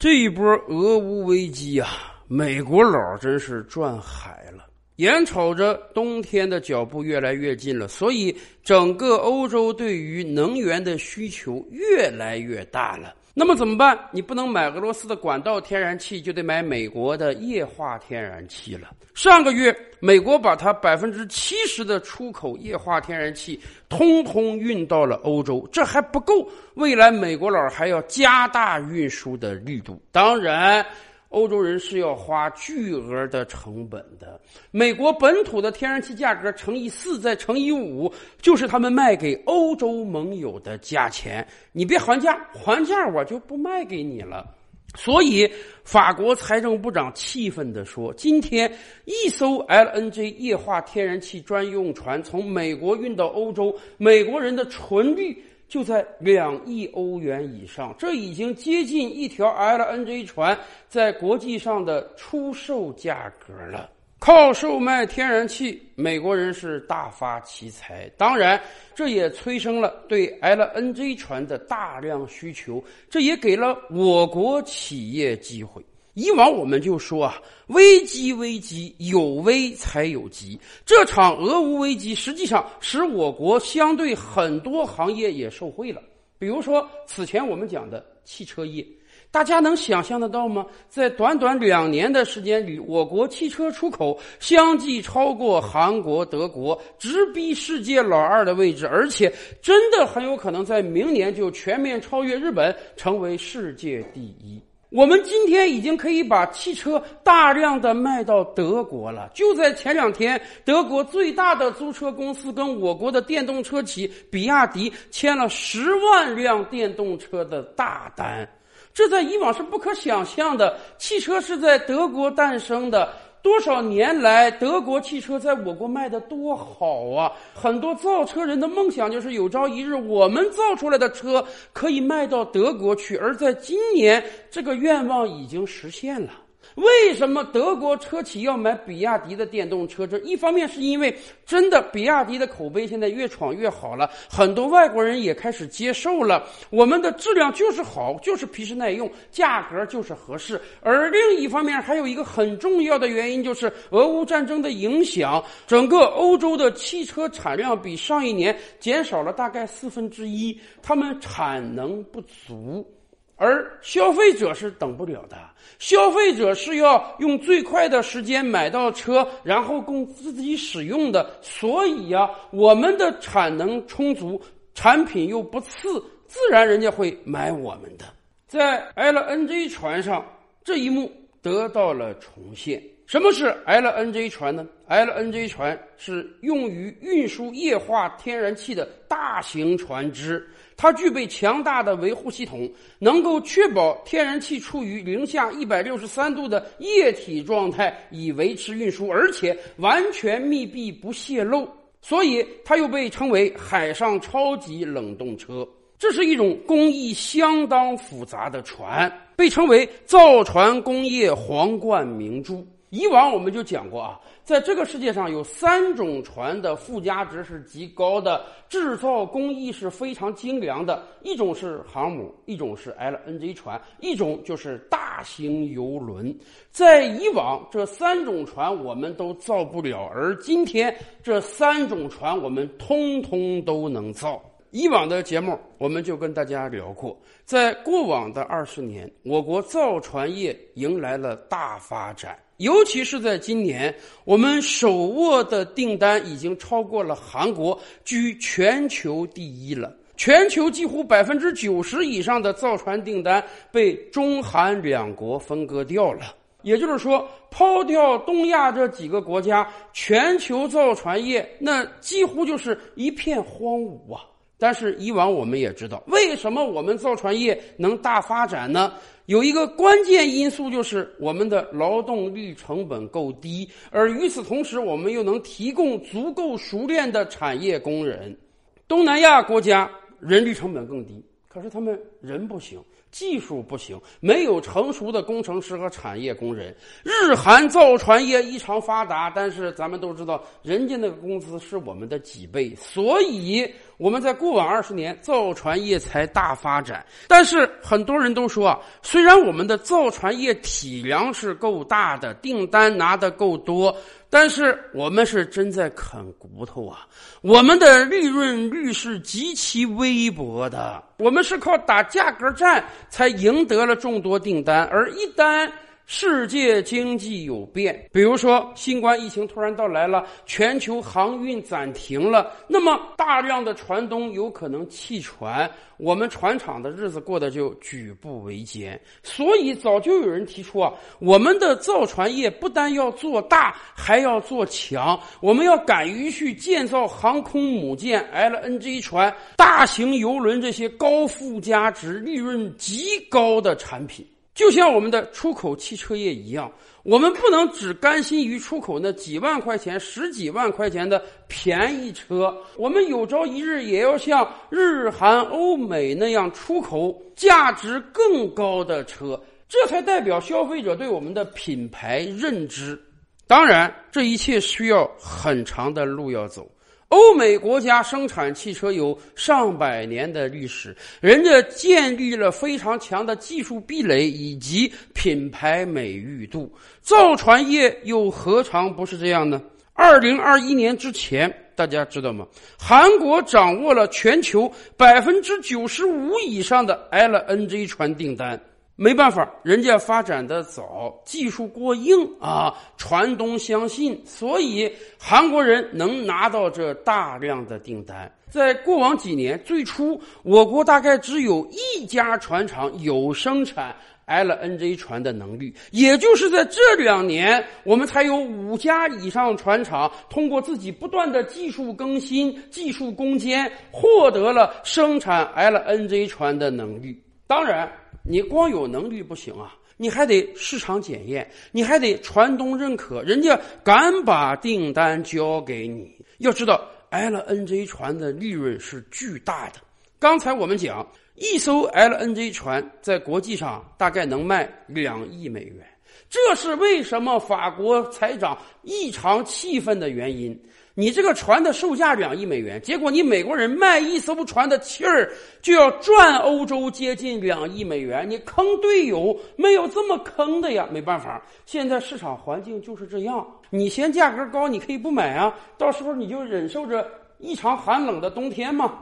这一波俄乌危机啊，美国佬真是赚海了。眼瞅着冬天的脚步越来越近了，所以整个欧洲对于能源的需求越来越大了。那么怎么办？你不能买俄罗斯的管道天然气，就得买美国的液化天然气了。上个月，美国把它百分之七十的出口液化天然气通通运到了欧洲，这还不够，未来美国佬还要加大运输的力度。当然。欧洲人是要花巨额的成本的。美国本土的天然气价格乘以四再乘以五，就是他们卖给欧洲盟友的价钱。你别还价，还价我就不卖给你了。所以，法国财政部长气愤地说：“今天一艘 LNG 液化天然气专用船从美国运到欧洲，美国人的纯率。”就在两亿欧元以上，这已经接近一条 LNG 船在国际上的出售价格了。靠售卖天然气，美国人是大发奇财。当然，这也催生了对 LNG 船的大量需求，这也给了我国企业机会。以往我们就说啊，危机危机有危才有机。这场俄乌危机实际上使我国相对很多行业也受惠了。比如说此前我们讲的汽车业，大家能想象得到吗？在短短两年的时间里，我国汽车出口相继超过韩国、德国，直逼世界老二的位置，而且真的很有可能在明年就全面超越日本，成为世界第一。我们今天已经可以把汽车大量的卖到德国了。就在前两天，德国最大的租车公司跟我国的电动车企比亚迪签了十万辆电动车的大单，这在以往是不可想象的。汽车是在德国诞生的。多少年来，德国汽车在我国卖的多好啊！很多造车人的梦想就是有朝一日，我们造出来的车可以卖到德国去。而在今年，这个愿望已经实现了。为什么德国车企要买比亚迪的电动车？这一方面是因为真的比亚迪的口碑现在越闯越好了，很多外国人也开始接受了。我们的质量就是好，就是皮实耐用，价格就是合适。而另一方面，还有一个很重要的原因，就是俄乌战争的影响，整个欧洲的汽车产量比上一年减少了大概四分之一，他们产能不足。而消费者是等不了的，消费者是要用最快的时间买到车，然后供自己使用的。所以呀，我们的产能充足，产品又不次，自然人家会买我们的。在 LNG 船上，这一幕得到了重现。什么是 LNG 船呢？LNG 船是用于运输液化天然气的大型船只。它具备强大的维护系统，能够确保天然气处于零下一百六十三度的液体状态，以维持运输，而且完全密闭不泄漏。所以，它又被称为海上超级冷冻车。这是一种工艺相当复杂的船，被称为造船工业皇冠明珠。以往我们就讲过啊，在这个世界上有三种船的附加值是极高的，制造工艺是非常精良的。一种是航母，一种是 LNG 船，一种就是大型游轮。在以往，这三种船我们都造不了，而今天这三种船我们通通都能造。以往的节目我们就跟大家聊过，在过往的二十年，我国造船业迎来了大发展。尤其是在今年，我们手握的订单已经超过了韩国，居全球第一了。全球几乎百分之九十以上的造船订单被中韩两国分割掉了。也就是说，抛掉东亚这几个国家，全球造船业那几乎就是一片荒芜啊。但是以往我们也知道，为什么我们造船业能大发展呢？有一个关键因素就是我们的劳动力成本够低，而与此同时，我们又能提供足够熟练的产业工人。东南亚国家人力成本更低，可是他们人不行，技术不行，没有成熟的工程师和产业工人。日韩造船业异常发达，但是咱们都知道，人家那个工资是我们的几倍，所以我们在过往二十年造船业才大发展。但是很多人都说啊，虽然我们的造船业体量是够大的，订单拿的够多。但是我们是真在啃骨头啊！我们的利润率是极其微薄的，我们是靠打价格战才赢得了众多订单，而一旦。世界经济有变，比如说新冠疫情突然到来了，全球航运暂停了，那么大量的船东有可能弃船，我们船厂的日子过得就举步维艰。所以早就有人提出啊，我们的造船业不但要做大，还要做强，我们要敢于去建造航空母舰、LNG 船、大型游轮这些高附加值、利润极高的产品。就像我们的出口汽车业一样，我们不能只甘心于出口那几万块钱、十几万块钱的便宜车，我们有朝一日也要像日韩欧美那样出口价值更高的车，这才代表消费者对我们的品牌认知。当然，这一切需要很长的路要走。欧美国家生产汽车有上百年的历史，人家建立了非常强的技术壁垒以及品牌美誉度。造船业又何尝不是这样呢？二零二一年之前，大家知道吗？韩国掌握了全球百分之九十五以上的 LNG 船订单。没办法，人家发展的早，技术过硬啊，船东相信，所以韩国人能拿到这大量的订单。在过往几年，最初我国大概只有一家船厂有生产 LNG 船的能力，也就是在这两年，我们才有五家以上船厂通过自己不断的技术更新、技术攻坚，获得了生产 LNG 船的能力。当然。你光有能力不行啊，你还得市场检验，你还得船东认可，人家敢把订单交给你。要知道，LNG 船的利润是巨大的。刚才我们讲，一艘 LNG 船在国际上大概能卖两亿美元，这是为什么法国财长异常气愤的原因。你这个船的售价两亿美元，结果你美国人卖一艘船的气儿就要赚欧洲接近两亿美元，你坑队友没有这么坑的呀？没办法，现在市场环境就是这样。你嫌价格高，你可以不买啊，到时候你就忍受着异常寒冷的冬天嘛。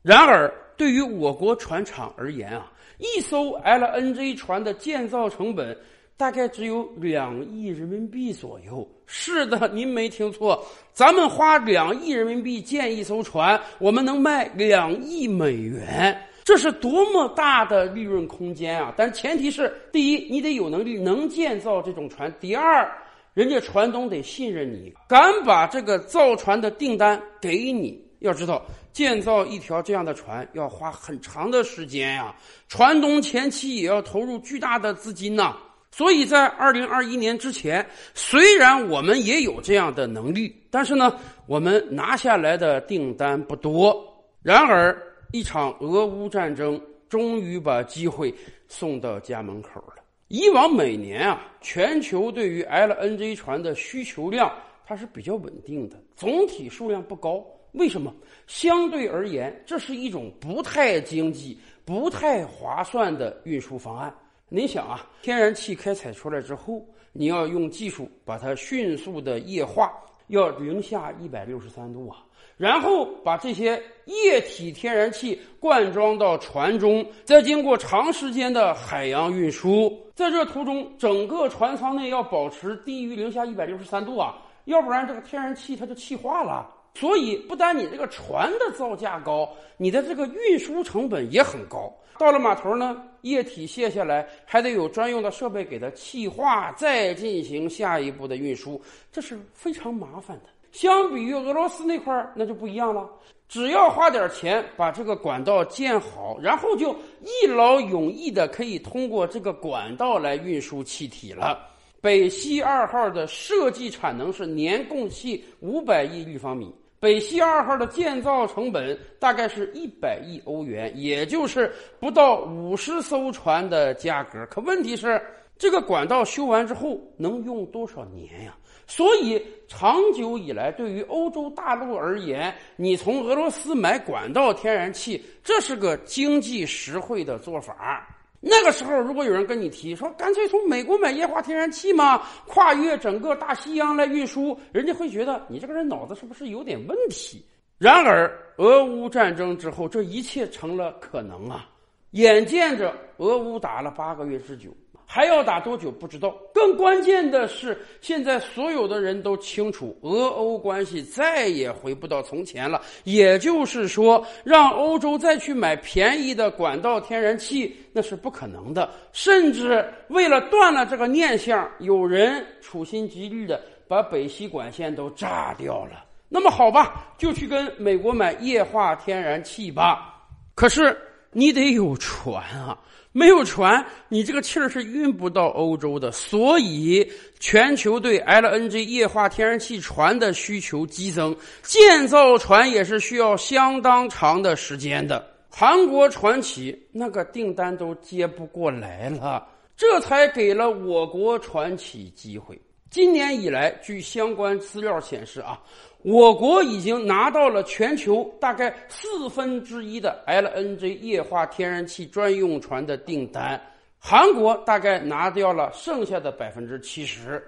然而，对于我国船厂而言啊，一艘 LNG 船的建造成本。大概只有两亿人民币左右。是的，您没听错，咱们花两亿人民币建一艘船，我们能卖两亿美元，这是多么大的利润空间啊！但前提是，第一，你得有能力能建造这种船；第二，人家船东得信任你，敢把这个造船的订单给你。要知道，建造一条这样的船要花很长的时间呀，船东前期也要投入巨大的资金呐。所以在二零二一年之前，虽然我们也有这样的能力，但是呢，我们拿下来的订单不多。然而，一场俄乌战争终于把机会送到家门口了。以往每年啊，全球对于 LNG 船的需求量它是比较稳定的，总体数量不高。为什么？相对而言，这是一种不太经济、不太划算的运输方案。您想啊，天然气开采出来之后，你要用技术把它迅速的液化，要零下一百六十三度啊，然后把这些液体天然气灌装到船中，再经过长时间的海洋运输，在这途中，整个船舱内要保持低于零下一百六十三度啊，要不然这个天然气它就气化了。所以，不单你这个船的造价高，你的这个运输成本也很高。到了码头呢，液体卸下来，还得有专用的设备给它气化，再进行下一步的运输，这是非常麻烦的。相比于俄罗斯那块儿，那就不一样了。只要花点钱把这个管道建好，然后就一劳永逸的可以通过这个管道来运输气体了。北溪二号的设计产能是年供气五百亿立方米。北溪二号的建造成本大概是一百亿欧元，也就是不到五十艘船的价格。可问题是，这个管道修完之后能用多少年呀？所以，长久以来，对于欧洲大陆而言，你从俄罗斯买管道天然气，这是个经济实惠的做法。那个时候，如果有人跟你提说，干脆从美国买液化天然气嘛，跨越整个大西洋来运输，人家会觉得你这个人脑子是不是有点问题？然而，俄乌战争之后，这一切成了可能啊！眼见着俄乌打了八个月之久。还要打多久不知道。更关键的是，现在所有的人都清楚，俄欧关系再也回不到从前了。也就是说，让欧洲再去买便宜的管道天然气，那是不可能的。甚至为了断了这个念想，有人处心积虑的把北溪管线都炸掉了。那么好吧，就去跟美国买液化天然气吧。可是你得有船啊。没有船，你这个气儿是运不到欧洲的。所以，全球对 LNG 液化天然气船的需求激增，建造船也是需要相当长的时间的。韩国船企那个订单都接不过来了，这才给了我国船企机会。今年以来，据相关资料显示啊。我国已经拿到了全球大概四分之一的 LNG 液化天然气专用船的订单，韩国大概拿掉了剩下的百分之七十，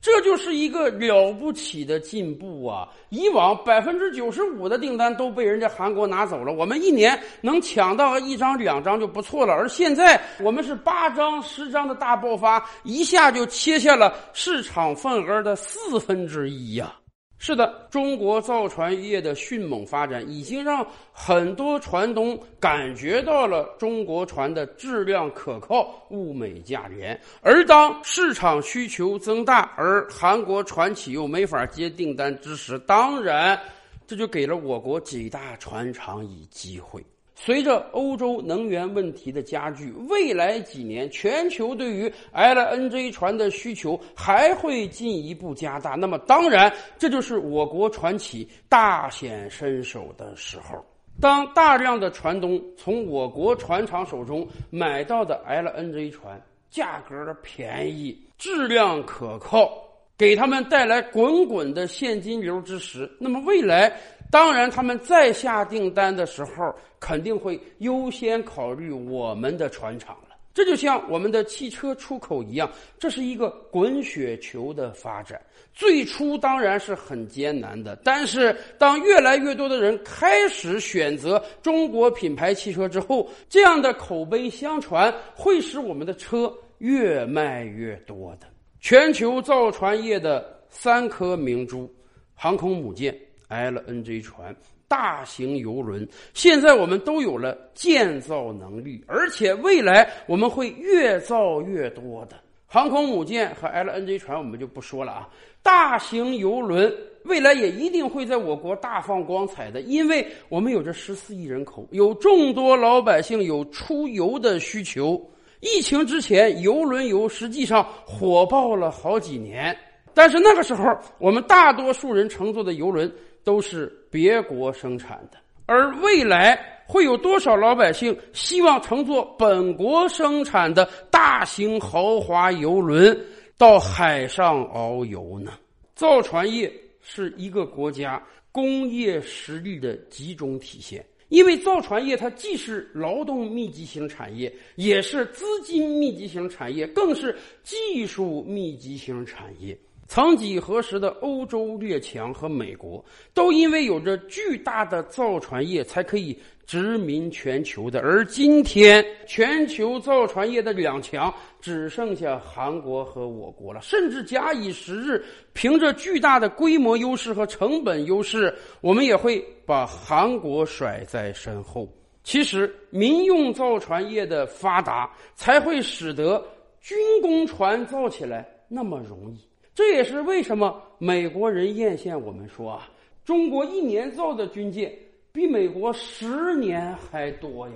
这就是一个了不起的进步啊！以往百分之九十五的订单都被人家韩国拿走了，我们一年能抢到一张两张就不错了，而现在我们是八张十张的大爆发，一下就切下了市场份额的四分之一呀！是的，中国造船业的迅猛发展，已经让很多船东感觉到了中国船的质量可靠、物美价廉。而当市场需求增大，而韩国船企又没法接订单之时，当然，这就给了我国几大船厂以机会。随着欧洲能源问题的加剧，未来几年全球对于 LNG 船的需求还会进一步加大。那么，当然，这就是我国船企大显身手的时候。当大量的船东从我国船厂手中买到的 LNG 船价格便宜、质量可靠，给他们带来滚滚的现金流之时，那么未来。当然，他们再下订单的时候，肯定会优先考虑我们的船厂了。这就像我们的汽车出口一样，这是一个滚雪球的发展。最初当然是很艰难的，但是当越来越多的人开始选择中国品牌汽车之后，这样的口碑相传，会使我们的车越卖越多的。全球造船业的三颗明珠，航空母舰。LNG 船、大型游轮，现在我们都有了建造能力，而且未来我们会越造越多的航空母舰和 LNG 船，我们就不说了啊。大型游轮未来也一定会在我国大放光彩的，因为我们有着十四亿人口，有众多老百姓有出游的需求。疫情之前，游轮游实际上火爆了好几年，但是那个时候，我们大多数人乘坐的游轮。都是别国生产的，而未来会有多少老百姓希望乘坐本国生产的大型豪华游轮到海上遨游呢？造船业是一个国家工业实力的集中体现，因为造船业它既是劳动密集型产业，也是资金密集型产业，更是技术密集型产业。曾几何时的欧洲列强和美国，都因为有着巨大的造船业，才可以殖民全球的。而今天，全球造船业的两强只剩下韩国和我国了。甚至假以时日，凭着巨大的规模优势和成本优势，我们也会把韩国甩在身后。其实，民用造船业的发达，才会使得军工船造起来那么容易。这也是为什么美国人艳羡我们说啊，中国一年造的军舰比美国十年还多呀。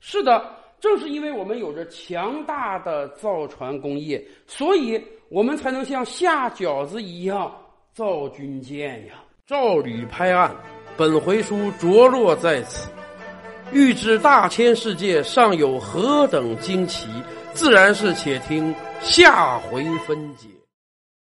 是的，正是因为我们有着强大的造船工业，所以我们才能像下饺子一样造军舰呀。照吕拍案，本回书着落在此。欲知大千世界尚有何等惊奇，自然是且听下回分解。